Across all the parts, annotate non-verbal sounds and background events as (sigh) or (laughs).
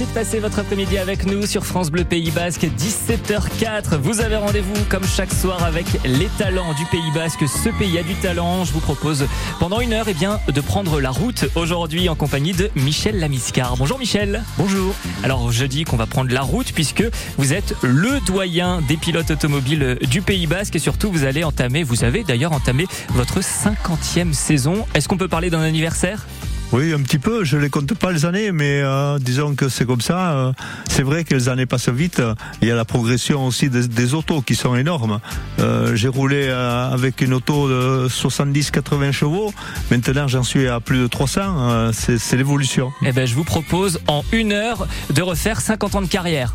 Merci de passer votre après-midi avec nous sur France Bleu Pays Basque, 17h04. Vous avez rendez-vous comme chaque soir avec les talents du Pays Basque. Ce pays a du talent. Je vous propose pendant une heure eh bien, de prendre la route aujourd'hui en compagnie de Michel Lamiscar. Bonjour Michel. Bonjour. Alors je dis qu'on va prendre la route puisque vous êtes le doyen des pilotes automobiles du Pays Basque et surtout vous allez entamer, vous avez d'ailleurs entamé votre 50e saison. Est-ce qu'on peut parler d'un anniversaire? Oui, un petit peu. Je les compte pas les années, mais euh, disons que c'est comme ça. Euh, c'est vrai que les années passent vite. Il y a la progression aussi des, autos qui sont énormes. Euh, j'ai roulé avec une auto de 70-80 chevaux. Maintenant, j'en suis à plus de 300. c'est l'évolution. Eh ben, je vous propose en une heure de refaire 50 ans de carrière.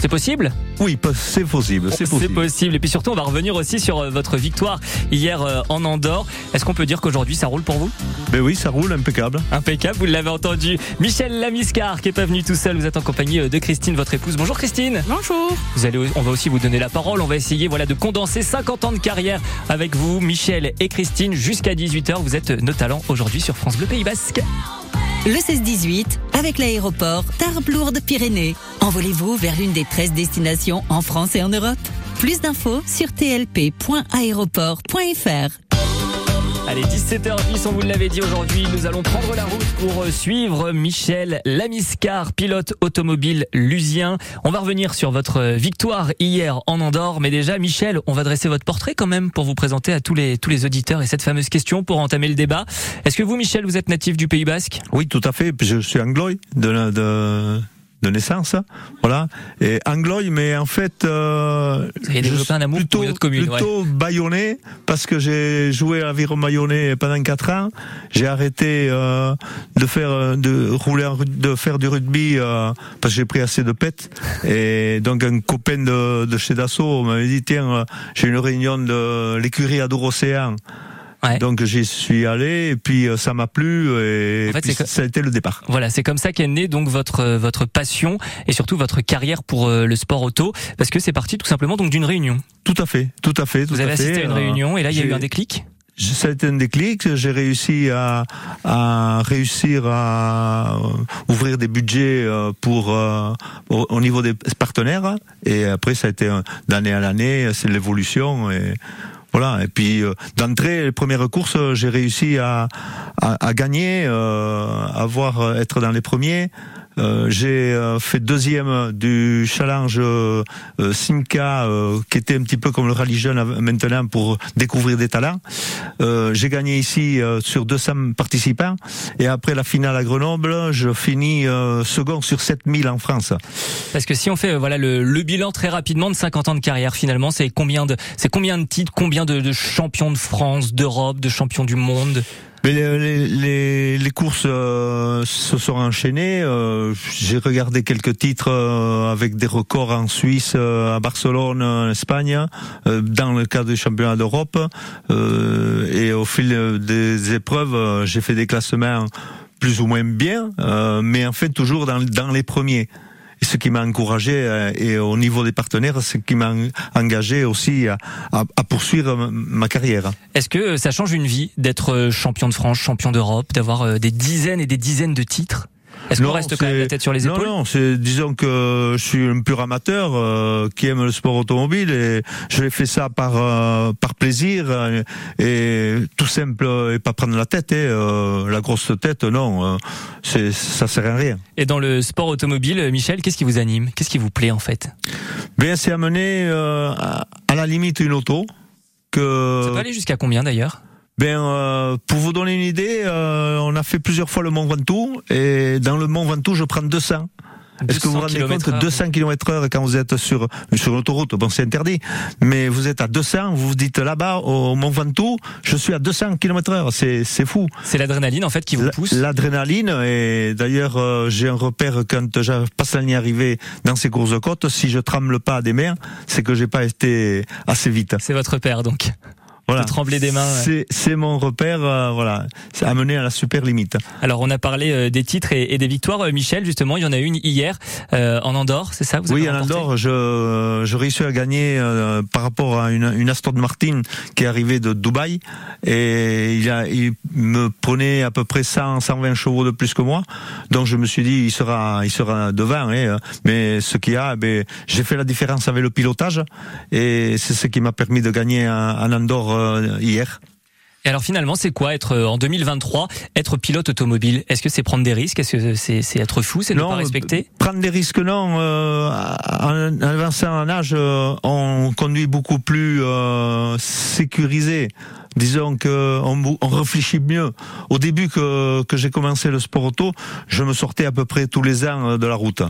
C'est possible? Oui, c'est possible. C'est possible. possible. Et puis surtout, on va revenir aussi sur euh, votre victoire hier euh, en Andorre. Est-ce qu'on peut dire qu'aujourd'hui, ça roule pour vous? Ben oui, ça roule, impeccable. Impeccable, vous l'avez entendu. Michel Lamiscar, qui est pas venu tout seul, vous êtes en compagnie euh, de Christine, votre épouse. Bonjour Christine. Bonjour. Vous allez, on va aussi vous donner la parole. On va essayer voilà, de condenser 50 ans de carrière avec vous, Michel et Christine, jusqu'à 18h. Vous êtes nos talents aujourd'hui sur France Bleu Pays Basque. Le 16-18, avec l'aéroport Tarbes-Lourdes-Pyrénées. Envolez-vous vers l'une des 13 destinations en France et en Europe. Plus d'infos sur tlp.aéroport.fr. Allez, 17h10, on vous l'avait dit aujourd'hui, nous allons prendre la route pour euh, suivre Michel Lamiscar, pilote automobile lusien. On va revenir sur votre euh, victoire hier en Andorre, mais déjà, Michel, on va dresser votre portrait quand même pour vous présenter à tous les, auditeurs et cette fameuse question pour entamer le débat. Est-ce que vous, Michel, vous êtes natif du Pays Basque? Oui, tout à fait. Je suis anglois de, de, de naissance, voilà. Et anglois, mais en fait, euh, un amour plutôt, pour commune, plutôt bayonnais parce que j'ai joué à l'aviron bayonnais pendant quatre ans. J'ai arrêté euh, de faire euh, de rouler, de faire du rugby euh, parce que j'ai pris assez de pètes. Et donc un copain de, de chez Dassault m'avait dit tiens, j'ai une réunion de l'écurie à Océan donc j'y suis allé et puis euh, ça m'a plu et puis ça a été le départ. Voilà, c'est comme ça qu'est née donc votre euh, votre passion et surtout votre carrière pour euh, le sport auto parce que c'est parti tout simplement donc d'une réunion. Tout à fait, tout à fait. Tout Vous avez assisté à une réunion et là il y a eu un déclic? Ça a été un déclic. J'ai réussi à, à, réussir à ouvrir des budgets pour au, niveau des partenaires. Et après, ça a été d'année à l'année, c'est l'évolution. Et voilà. Et puis euh, d'entrée, les premières courses, j'ai réussi à, à, gagner, euh, à voir être dans les premiers. Euh, j'ai euh, fait deuxième du challenge euh, Simca, qui était un petit peu comme le rallye jeune maintenant pour découvrir des talents. j'ai gagné ici sur 200 participants et après la finale à Grenoble, je finis second sur 7000 en France. Parce que si on fait voilà le, le, bilan très rapidement de 50 ans de carrière finalement, c'est combien de c'est combien de titres, combien de, de champions de France, d'Europe, de champions du monde? Mais les, les, les courses euh, se sont enchaînées. Euh, j'ai regardé quelques titres euh, avec des records en Suisse, à Barcelone, en Espagne, dans le cadre du championnat d'Europe. et au fil des épreuves, j'ai fait des classements plus ou moins bien, mais en fait toujours dans, dans les premiers. Et ce qui m'a encouragé euh, et au niveau des partenaires, ce qui m'a engagé aussi à, à, poursuivre ma carrière. Est-ce que ça change une vie d'être euh, champion de France, champion d'Europe, d'avoir euh, des dizaines et des dizaines de titres? Est-ce qu'on reste quand même la tête sur les épaules Non, non, c'est disons que je suis un pur amateur euh, qui aime le sport automobile et je l'ai fait ça par euh, par plaisir et tout simple et pas prendre la tête. Hein, la grosse tête, non, c'est ça sert à rien. Et dans le sport automobile, Michel, qu'est-ce qui vous anime? Qu'est-ce qui vous plaît en fait? Bien, c'est amener à, à la limite une auto. Que... Ça peut aller jusqu'à combien d'ailleurs? Ben, euh, pour vous donner une idée, euh, on a fait plusieurs fois le Mont Ventoux et dans le Mont Ventoux, je prends 200. Est-ce que vous vous rendez compte que 200 km heure quand vous êtes sur sur l'autoroute, bon c'est interdit, mais vous êtes à 200, vous vous dites là-bas au Mont Ventoux, je suis à 200 km heure, c'est c'est fou. C'est l'adrénaline en fait qui vous pousse. L'adrénaline et d'ailleurs euh, j'ai un repère quand je passe la ligne arrivée dans ces courses de côte, si je tremble pas à des mers, c'est que j'ai pas été assez vite. C'est votre père donc. Voilà. de trembler des mains. C'est mon repère, voilà, c'est amené à la super limite. Alors on a parlé des titres et, des victoires, Michel. Justement, il y en a une hier en Andorre, c'est ça vous Oui, en Andorre, je, je réussis à gagner par rapport à une, une Aston Martin qui est arrivée de Dubaï et il, a, il me prenait à peu près 100, 120 chevaux de plus que moi. Donc je me suis dit, il sera, il sera devant. Hein, mais ce qu'il y a, ben, j'ai fait la différence avec le pilotage et c'est ce qui m'a permis de gagner en Andorre euh, hier. Et alors finalement, c'est quoi être euh, en 2023 être pilote automobile? Est-ce que c'est prendre des risques? Est-ce que c'est être fou? C'est ne pas respecter? Prendre des risques, non. Euh, en avançant en âge, euh, on conduit beaucoup plus euh, sécurisé disons que on, on, réfléchit mieux. Au début que, que j'ai commencé le sport auto, je me sortais à peu près tous les ans euh, de la route,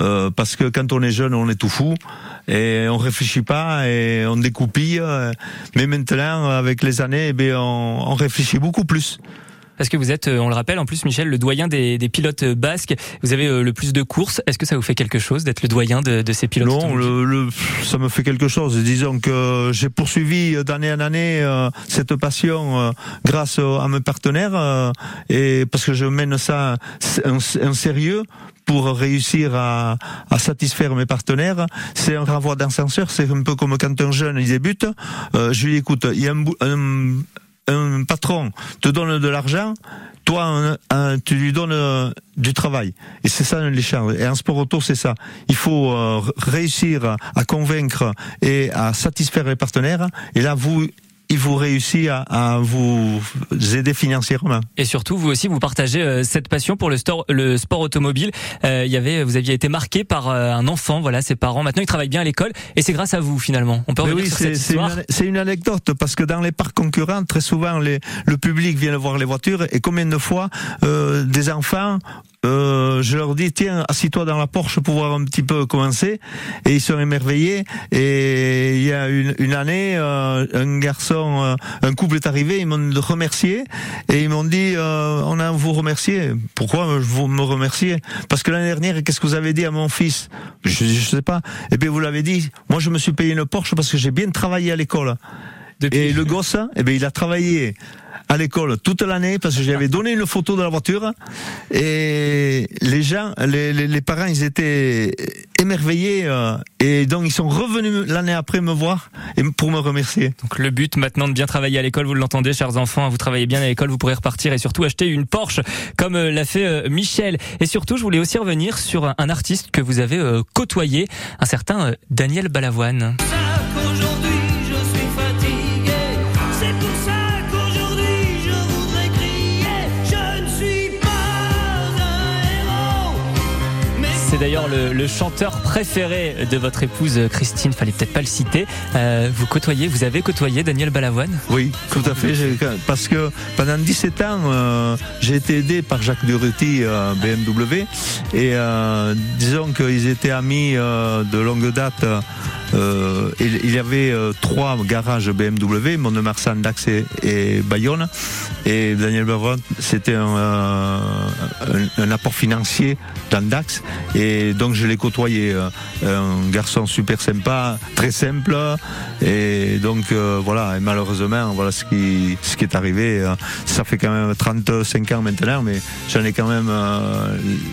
euh, parce que quand on est jeune, on est tout fou et on réfléchit pas et on découpille. Euh, mais maintenant, avec les années, eh bien, on, on réfléchit beaucoup plus parce que vous êtes, euh, on le rappelle en plus, Michel, le doyen des, des pilotes basques. Vous avez euh, le plus de courses. Est-ce que ça vous fait quelque chose d'être le doyen de, de, ces pilotes Non, le, le, ça me fait quelque chose. Disons que j'ai poursuivi d'année en année euh, cette passion grâce à mes partenaires et parce que je mène ça un, sérieux pour réussir à, à, satisfaire mes partenaires. C'est un renvoi d'ascenseur, c'est un peu comme quand un jeune il débute. Euh, je lui écoute, il y a un, un, un patron te donne de l'argent, toi, tu lui donnes euh, du travail. Et c'est ça l'échange. Et en sport auto, c'est ça. Il faut euh, réussir à convaincre et à satisfaire les partenaires. Et là, vous, il vous réussit à, à, vous aider financièrement. Et surtout, vous aussi, vous partagez euh, cette passion pour le, sport, le sport automobile. Euh, il y avait, vous aviez été marqué par euh, un enfant, voilà, ses parents. Maintenant, ils travaillent bien à l'école, et c'est grâce à vous finalement. On peut revenir oui, sur cette histoire. C'est une, anecdote parce que dans les parcs concurrents, très souvent, les, le public vient voir les voitures, et combien de fois des enfants euh, je leur dis tiens assis-toi dans la Porsche pour voir un petit peu commencer et ils sont émerveillés. Et il y a une, une année euh, un garçon euh, un couple est arrivé. Ils m'ont remercié. Et ils m'ont dit euh, on a vous remercier pourquoi vous me remercier parce que l'année dernière qu'est-ce que vous avez dit à mon fils? Je, sais pas. Et bien vous l'avez dit. Moi je me suis payé une Porsche parce que j'ai bien travaillé à l'école. Et le gosse eh bien il a travaillé à l'école toute l'année parce que j'avais donné une photo de la voiture et les gens, les, les, parents, ils étaient émerveillés euh, et donc ils sont revenus l'année après me voir et pour me remercier. Donc le but maintenant de bien travailler à l'école, vous l'entendez, chers enfants, vous travaillez bien à l'école, vous pourrez repartir et surtout acheter une Porsche comme euh, l'a fait euh, Michel. Et surtout, je voulais aussi revenir sur un artiste que vous avez côtoyé, un certain Daniel Balavoine. C'est d'ailleurs le, chanteur préféré de votre épouse Christine, fallait peut-être pas le citer. Euh, vous côtoyez, vous avez côtoyé Daniel Balavoine? Oui, tout à fait. Parce que pendant 17 ans, euh, j'ai été aidé par Jacques Duruti euh, BMW. Et disons qu'ils étaient amis de longue date. Euh, il, y avait euh, trois garages BMW, Mont-de-Marsan, Dax et, Bayonne. Et Daniel Baron, c'était un, euh, un, apport financier dans Dax. Et donc je l'ai côtoyé. Un garçon super sympa, très simple. Et donc voilà, et malheureusement, voilà ce qui, ce qui est arrivé. Ça fait quand même 35 ans maintenant, mais j'en ai quand même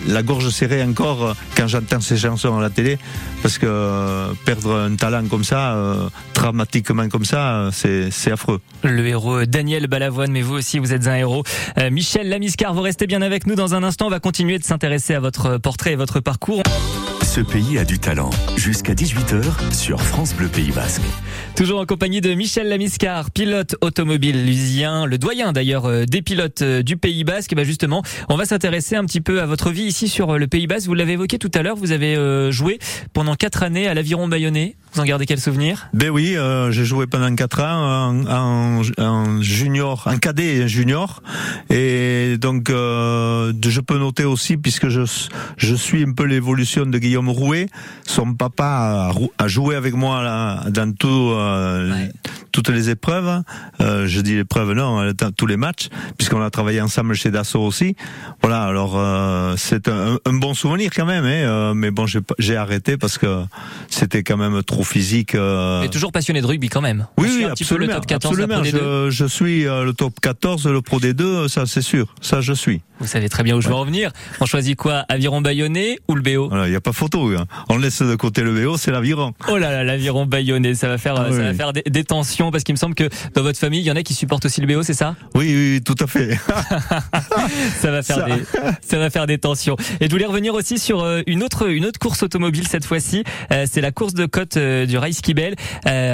la gorge serrée encore quand j'entends ces chansons à la télé. Parce que perdre un talent comme ça, euh, dramatiquement comme ça, euh, c'est affreux. Le héros Daniel Balavoine, mais vous aussi, vous êtes un héros. Euh, Michel Lamiscar, vous restez bien avec nous dans un instant. On va continuer de s'intéresser à votre portrait et votre parcours. parcours. Ce pays a du talent. Jusqu'à 18h sur France Bleu Pays Basque. Toujours en compagnie de Michel Lamiscar, pilote automobile lusien, le doyen d'ailleurs des pilotes du Pays Basque. bah justement, on va s'intéresser un petit peu à votre vie ici sur le Pays Basque. Vous l'avez évoqué tout à l'heure, vous avez joué pendant quatre années à l'aviron bayonnais. Vous en gardez quel souvenir? Ben oui, euh, j'ai joué pendant 4 ans en, en, junior, en cadet et junior. Et donc, euh, je peux noter aussi, puisque je, je suis un peu l'évolution de Guillaume Rouet, son papa a, joué avec moi dans tout, euh, toutes les épreuves. Euh, je dis épreuves non, tous les matchs, puisqu'on a travaillé ensemble chez Dassault aussi. Voilà, alors euh, c'est un, un, bon souvenir quand même, hein, mais bon, j'ai arrêté parce que c'était quand même trop physique. Mais toujours passionné de rugby quand même. Oui, oui, absolument. Le top 14, absolument. Je, je, suis le top 14, le Pro D2, ça c'est sûr, ça je suis. Vous savez très bien où je veux en venir. On choisit quoi Aviron bayonnais ou le BO Il n'y a pas photo. Hein. On laisse de côté le BO, c'est l'aviron. Oh là là, l'aviron bayonnais, ça va faire, ah ça va faire des, tensions parce qu'il me semble que dans votre famille, il y en a qui supportent aussi le BO, c'est ça? Oui, oui, tout à fait. (laughs) ça va faire des, ça va faire des tensions. Et je voulais revenir aussi sur euh, une autre, une autre course automobile cette fois-ci. Euh, c'est la course de côte euh, du Race Kibel.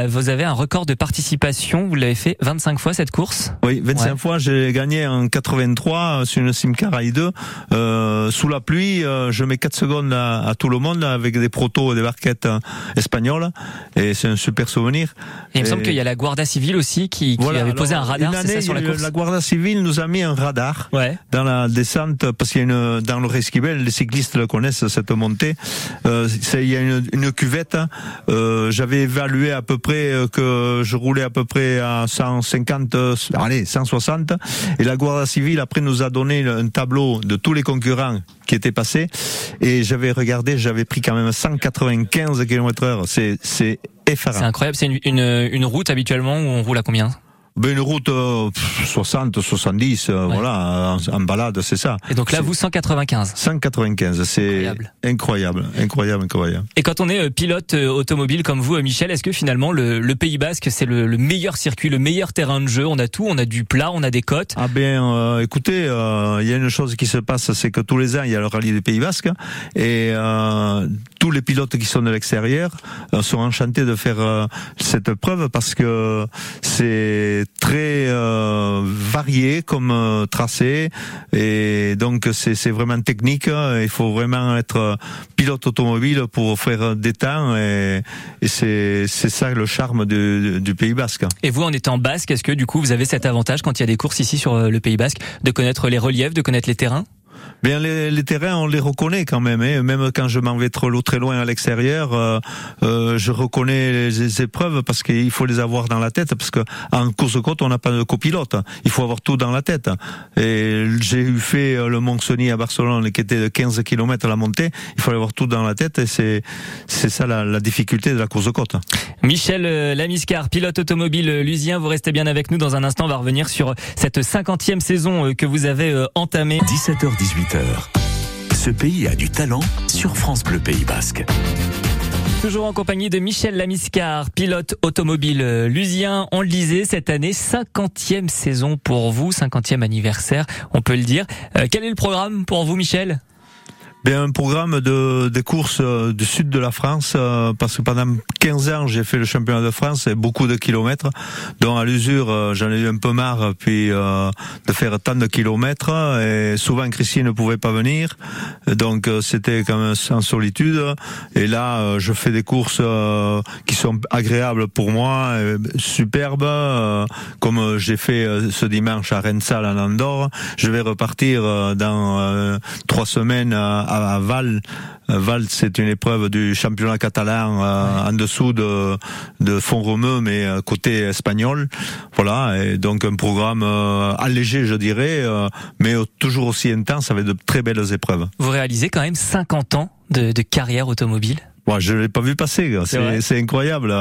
vous avez un record de participation. Vous l'avez fait 25 fois cette course? Oui, 25 fois. J'ai gagné en 83 sur une sim Caraï 2. Euh, sous la pluie, je mets 4 secondes à, tout le monde avec des protos et des barquettes euh, espagnoles. Et c'est un super souvenir. Et il me semble qu'il y a la Guardia Civile aussi qui, qui avait posé un radar, c'est ça, sur la course La Guardia Civile nous a mis un radar ouais. dans la descente, parce qu'il y a une, dans le Resquibel, les cyclistes le connaissent, cette montée. Euh, il y a une, une cuvette. Euh, J'avais évalué à peu près que je roulais à peu près à 150, allez, 160. Et la Guardia Civile, après, nous a donné un tableau de tous les concurrents qui étaient passés et j'avais regardé, j'avais pris quand même 195 km heure. C'est, c'est incroyable. C'est une, une, une route habituellement où on roule à combien? Ben une route 60, euh, 70, euh, voilà, en, balade, c'est ça. Et donc là, vous 195. 195, c'est incroyable. incroyable, incroyable, Et quand on est euh, pilote automobile comme vous, Michel, est-ce que finalement le, le Pays Basque, c'est le, le, meilleur circuit, le meilleur terrain de jeu? On a tout, on a du plat, on a des côtes. Ah ben, écoutez, il y a une chose qui se passe, c'est que tous les ans, il y a le rallye du Pays Basque, et tous les pilotes qui sont de l'extérieur sont enchantés de faire cette preuve parce que c'est très euh, varié comme euh, tracé et donc c'est vraiment technique. Il faut vraiment être pilote automobile pour faire des temps et, et c'est ça le charme du, du, Pays Basque. Et vous, en étant basque, est-ce que du coup vous avez cet avantage quand il y a des courses ici sur euh, le Pays Basque de connaître les reliefs, de connaître les terrains? Bien, les, les, terrains, on les reconnaît quand même. Hein. Même quand je m'en vais trop, très loin à l'extérieur, euh, euh, je reconnais les, épreuves parce qu'il faut les avoir dans la tête. Parce que en course côte, on n'a pas de copilote. Il faut avoir tout dans la tête. Et j'ai eu fait euh, le mont à Barcelone, qui était de 15 km à la montée. Il faut avoir tout dans la tête. Et c'est c'est ça la, la, difficulté de la course côte. Michel euh, Lamiscar, pilote automobile euh, lusien, vous restez bien avec nous. Dans un instant, on va revenir sur cette cinquantième saison que vous avez entamée. 17h18 ce pays a du talent sur France Bleu Pays Basque. Toujours en compagnie de Michel Lamiscar, pilote automobile lusien. On le disait, cette année, 50e saison pour vous, 50e anniversaire, on peut le dire. Euh, quel est le programme pour vous, Michel? Un programme de des courses euh, du sud de la France euh, parce que pendant 15 ans j'ai fait le championnat de France et beaucoup de kilomètres dont à l'usure euh, j'en ai eu un peu marre puis de faire tant de kilomètres et souvent Christine ne pouvait pas venir donc c'était quand même en solitude. Et là je fais des courses qui sont agréables pour moi superbes comme j'ai fait ce dimanche à Rensal en Andorre. Je vais repartir dans trois semaines à à Val. Euh, Val, c'est une épreuve du championnat catalan euh, en dessous de, de Font-Romeu, mais euh, côté espagnol. Voilà, et donc un programme allégé, je dirais, mais toujours aussi intense avec de très belles épreuves. Vous réalisez quand même 50 ans de, de carrière automobile? Moi, je l'ai pas vu passer. C'est incroyable.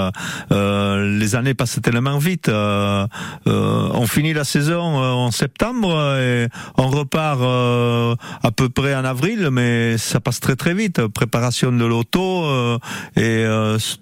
Euh, les années passent tellement vite. Euh, euh, on finit la saison en septembre et on repart à peu près en avril, mais ça passe très très vite. Préparation de l'auto et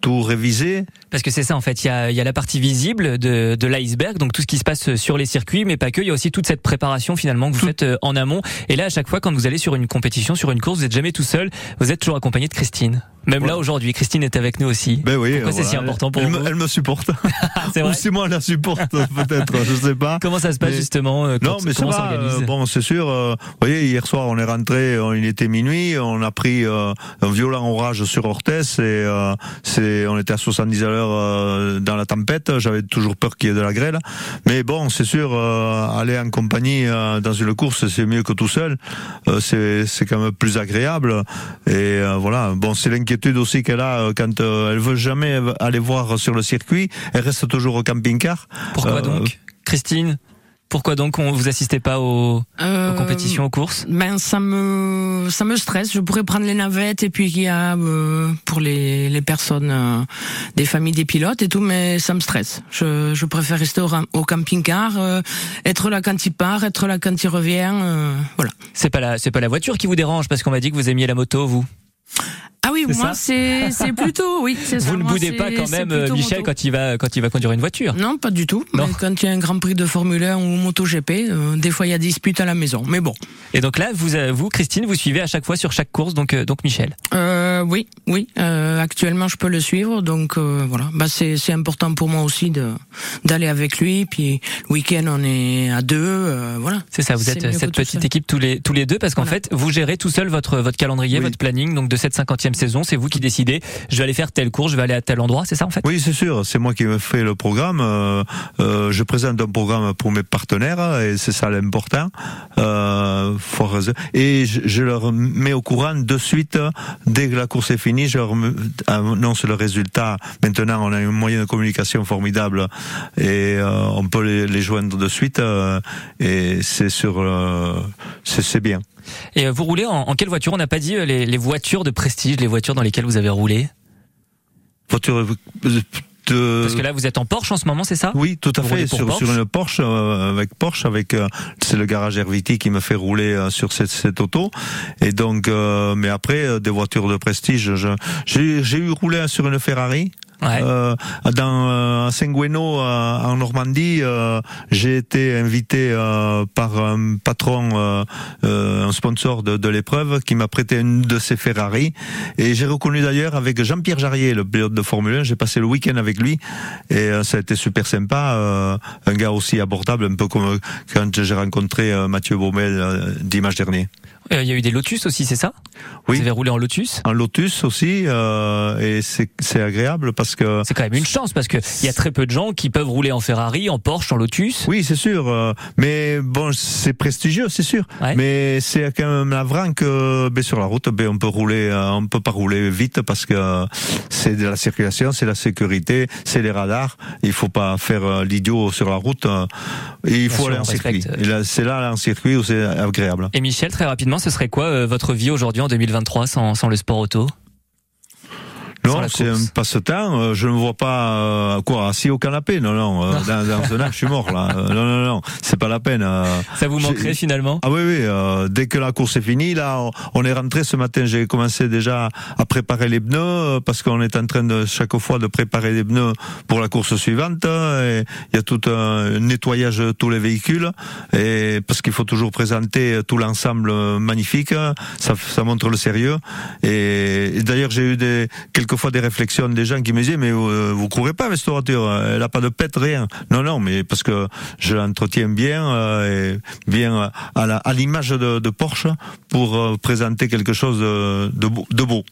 tout révisé. Parce que c'est ça en fait. Il y a, y a, la partie visible de, de l'iceberg, donc tout ce qui se passe sur les circuits, mais pas que. Il y a aussi toute cette préparation finalement que vous faites en amont. Et là, à chaque fois, quand vous allez sur une compétition, sur une course, vous êtes jamais tout seul. Vous êtes toujours accompagné de Christine. Même là aujourd'hui, Christine est avec nous aussi. Ben oui. Pourquoi c'est si important pour elle vous me, Elle me supporte. (laughs) c'est vrai. Ou si moi je la supporte (laughs) peut-être, je sais pas. Comment ça se passe justement euh, Non, mais ça va. Euh, bon, c'est sûr. Euh, vous voyez, hier soir on est rentré, il était minuit, on a pris un violent orage sur Orthez et c'est, on était à 70 à l'heure dans la tempête. J'avais toujours peur qu'il y ait de la grêle. Mais bon, c'est sûr, aller en compagnie dans une course, c'est mieux que tout seul. c'est, c'est quand même plus agréable. Et voilà. Bon, c'est l'inquiétude l'inquiétude aussi qu'elle a euh, quand euh, elle veut jamais aller voir sur le circuit, elle reste toujours au camping-car. Pourquoi Euh, donc Christine? Pourquoi donc on vous assistez pas aux, Euh, aux compétitions, aux courses? Ben ça me ça me stresse. Je pourrais prendre les navettes et puis il y a euh, pour les les personnes euh, des familles des pilotes et tout, mais ça me stresse. Je je préfère rester au, camping-car, euh, être là quand il part, être là quand il revient. euh, voilà. C'est pas la c'est pas la voiture qui vous dérange parce qu'on m'a dit que vous aimiez la moto vous? Ah oui, moi c'est plutôt oui. (laughs) Vous ne boudez pas quand même Michel quand il va quand il va conduire une voiture. Non, pas du tout. Non. Mais quand il y a un Grand Prix de Formule 1 ou MotoGP, euh, des fois il y a des disputes à la maison. Mais bon. Et donc là vous euh, vous Christine vous suivez à chaque fois sur chaque course donc euh, donc Michel. Euh, oui, oui. Euh, actuellement, je peux le suivre, donc euh, voilà. Bah, c'est c'est important pour moi aussi de d'aller avec lui. Puis le week-end, on est à deux, euh, voilà. C'est ça, vous êtes euh, cette petite seul. équipe tous les tous les deux parce qu'en Voilà. fait vous gérez tout seul votre votre calendrier, Oui. votre planning donc de cette cinquantième saison, c'est vous qui décidez. Je vais aller faire telle course, je vais aller à tel endroit, c'est ça en fait? Oui, c'est sûr. C'est moi qui me fais le programme. Euh, euh, je présente un programme pour mes partenaires et c'est ça l'important. Euh, et je, je leur mets au courant de suite dès que la course est finie. Je annonce le résultat. Maintenant, on a un moyen de communication formidable et euh, on peut les, les joindre de suite. euh, et c'est sur, euh, c'est bien. Et vous roulez en, en quelle voiture? On n'a pas dit les, les voitures de prestige, les voitures dans lesquelles vous avez roulé? Voiture de, Parce que là vous êtes en Porsche en ce moment, c'est ça? Oui, tout à Vous fait. Sur, Porsche sur une Porsche, euh, avec Porsche, avec euh, c'est le garage Herviti qui me fait rouler euh, sur cette, cette auto. Et donc, euh, mais après euh, des voitures de prestige, j'ai eu roulé sur une Ferrari. Ouais. Euh, dans euh, à Saint-Gueno euh, en Normandie, euh, j'ai été invité euh, par un patron, euh, euh, un sponsor de, de l'épreuve, qui m'a prêté une de ses Ferrari. Et j'ai reconnu d'ailleurs avec Jean-Pierre Jarrier, le pilote de Formule 1, j'ai passé le week-end avec lui et euh, ça a été super sympa. euh, un gars aussi abordable, un peu comme quand j'ai rencontré Mathieu Baumel dimanche dernier. Euh, Il y a eu des Lotus aussi, c'est ça? Oui. Vous avez roulé en Lotus En Lotus aussi, euh, et c'est agréable parce que C'est quand même une chance parce que il y a très peu de gens qui peuvent rouler en Ferrari, en Porsche, en Lotus. Oui, c'est sûr. euh, mais bon, c'est prestigieux, c'est sûr. Ouais. Mais c'est quand même navrant que ben, sur la route, ben, on peut rouler, euh, on peut pas rouler vite parce que c'est de la circulation, c'est la sécurité, c'est les radars. Il faut pas faire euh, l'idiot sur la route. il Bien faut sûr, aller en circuit. c'est là, en circuit où c'est agréable. Et Michel, très rapidement, ce serait quoi votre vie aujourd'hui en 2023 sans, sans le sport auto? Non, c'est un passe-temps. euh, Je ne me vois pas euh, quoi assis au canapé. Non, non. euh, dans, dans un je suis mort là. (laughs) Euh, non, non, non. C'est pas la peine. euh. Ça vous manquerait finalement Ah oui, oui. euh, dès que la course est finie, là, on, est rentré ce matin. J'ai commencé déjà à préparer les pneus parce qu'on est en train de chaque fois de préparer les pneus pour la course suivante. Et il y a tout un nettoyage de tous les véhicules et parce qu'il faut toujours présenter tout l'ensemble magnifique. Ça, ça montre le sérieux. Et, et d'ailleurs, j'ai eu des quelquefois des réflexions des gens qui me disaient mais euh, vous courez pas avec cette voiture, elle a pas de pète rien. Non, non, mais parce que je l'entretiens bien euh, et bien à la- à l'image de, Porsche pour euh, présenter quelque chose de, de beau.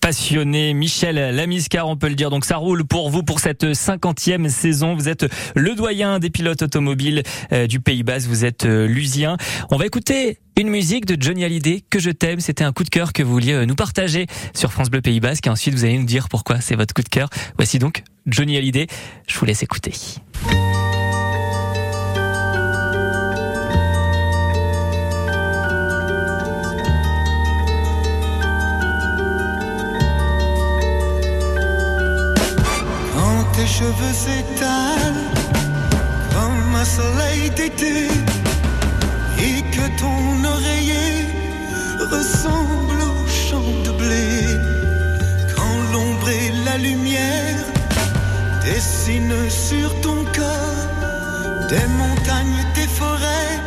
Passionné, Michel Lamiscar, on peut le dire. Donc ça roule pour vous pour cette cinquantième saison. Vous êtes le doyen des pilotes automobiles euh, du Pays Basque. Vous êtes euh, lusien. On va écouter une musique de Johnny Hallyday que je t'aime. C'était un coup de cœur que vous vouliez euh, nous partager sur France Bleu Pays Basque. Et ensuite, vous allez nous dire pourquoi c'est votre coup de cœur. Voici donc Johnny Hallyday. Je vous laisse écouter. Tes cheveux s'étalent comme un soleil d'été et que ton oreiller ressemble au champ de blé. Quand l'ombre et la lumière dessinent sur ton corps des montagnes, des forêts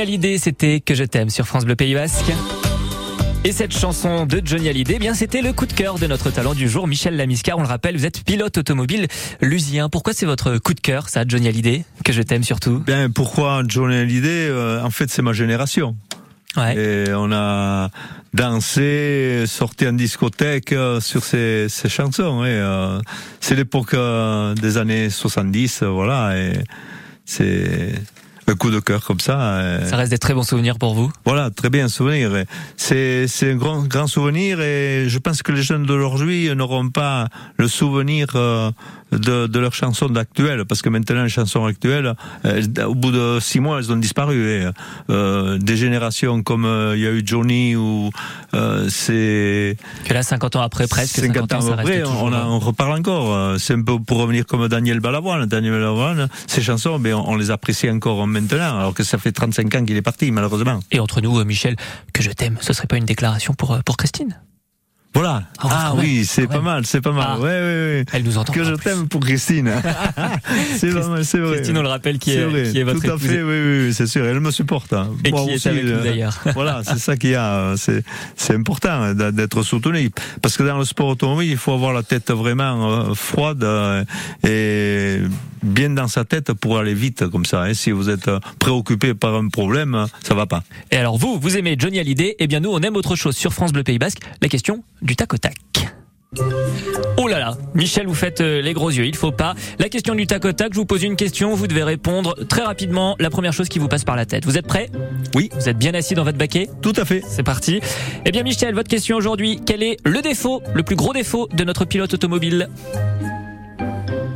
Johnny Hallyday, c'était Que je t'aime sur France Bleu Pays Basque. Et cette chanson de Johnny Hallyday, eh bien c'était le coup de cœur de notre talent du jour, Michel Lamiscar. On le rappelle, vous êtes pilote automobile lusien. Pourquoi c'est votre coup de cœur, ça, Johnny Hallyday, que je t'aime surtout? Bien, pourquoi Johnny Hallyday euh, En fait, c'est ma génération. Ouais. Et on a dansé, sorti en discothèque euh, sur ces, ces chansons. Et, euh, c'est l'époque des années 70, euh, voilà. Et c'est un coup de cœur comme ça. et- Ça reste des très bons souvenirs pour vous. Voilà, très bien souvenir. C'est c'est un grand grand souvenir et je pense que les jeunes d'aujourd'hui n'auront pas le souvenir euh, de, de leurs chansons d'actuelles parce que maintenant les chansons actuelles, euh, au bout de six mois, elles ont disparu. Et, euh, des générations comme euh, il y a eu Johnny ou euh, c'est Que là, 50 ans après, presque 50, ans, ça reste après, on, a- on reparle encore. Euh, C'est un peu pour revenir comme Daniel Balavoine. Daniel Balavoine, ses chansons, ben, on, on les apprécie encore maintenant, alors que ça fait 35 ans qu'il est parti, malheureusement. Et entre nous, euh, Michel, que je t'aime, ce serait pas une déclaration pour, euh, pour Christine? Voilà. Ah, Ah, oui, c'est pas même. mal, c'est pas mal. Ah. Ouais, ouais, ouais. Elle nous entend. Que je t'aime pour Christine. (laughs) c'est vrai, c'est vrai. Christine, on le rappelle, qui est, vrai, qui est votre Tout à épouse. fait, oui, oui, c'est sûr. Elle me supporte. hein. Et Moi qui est aussi, avec nous euh, d'ailleurs. (laughs) Voilà, c'est ça qu'il y a. C'est, c'est important d- d'être soutenu. Parce que dans le sport automobile, il faut avoir la tête vraiment euh, froide euh, et bien dans sa tête pour aller vite comme ça. hein. Si vous êtes euh, préoccupé par un problème, ça va pas. Et alors vous, vous aimez Johnny Hallyday Eh bien nous, on aime autre chose sur France Bleu Pays Basque. La question du tac au tac. Oh là là, Michel, vous faites euh, les gros yeux, il faut pas. La question du tac au tac, je vous pose une question, vous devez répondre très rapidement la première chose qui vous passe par la tête. Vous êtes prêts Oui. Vous êtes bien assis dans votre baquet? Tout à fait. C'est parti. Eh bien Michel, votre question aujourd'hui, quel est le défaut, le plus gros défaut de notre pilote automobile?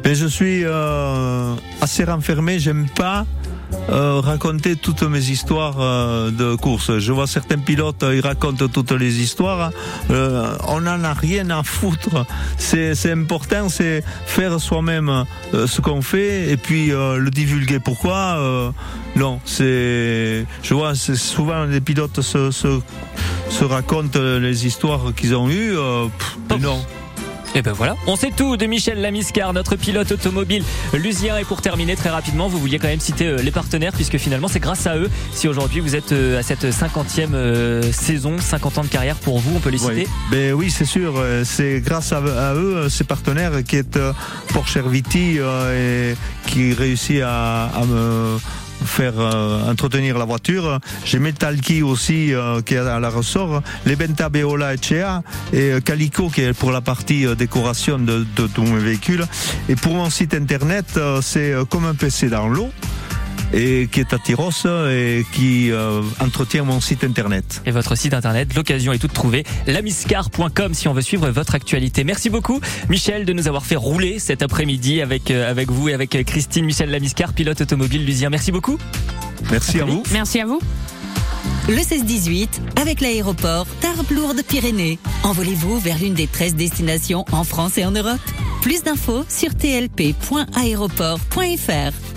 Mais je suis euh, assez renfermé, j'aime pas euh, raconter toutes mes histoires euh, de course. Je vois certains pilotes, euh, ils racontent toutes les histoires. On n'en a rien à foutre. C'est important, c'est faire soi-même ce qu'on fait et puis le divulguer. Pourquoi? Non, c'est. Je vois, c'est souvent les pilotes se, se, se racontent les histoires qu'ils ont eues. pff, non. Et ben voilà, on sait tout de Michel Lamiscar, notre pilote automobile lusien. Et pour terminer très rapidement, vous vouliez quand même citer euh, les partenaires, puisque finalement c'est grâce à eux si aujourd'hui vous êtes euh, à cette 50e euh, saison, 50 ans de carrière pour vous, on peut les citer? Oui, ben oui c'est sûr. C'est grâce à, eux, ces partenaires, qui est Porsche Viti et qui réussit à, à me faire euh, entretenir la voiture. J'ai Metalki aussi euh, qui est à la ressort, les Benta Beola Echea et euh, Calico qui est pour la partie décoration de, de tous mes véhicules. Et pour mon site internet, c'est comme un PC dans l'eau et qui est à Tyros et qui euh, entretient mon site internet. Et votre site internet, l'occasion est toute trouvée, lamiscar.com si on veut suivre votre actualité. Merci beaucoup Michel de nous avoir fait rouler cet après-midi avec, euh, avec vous et avec euh, Christine Michel Lamiscar, pilote automobile lusien. Merci beaucoup. Merci à vous. Merci à vous. Le 16-18 avec l'aéroport Tarbes-Lourdes-Pyrénées. Envolez-vous vers l'une des 13 destinations en France et en Europe. Plus d'infos sur tlp.aéroport.fr.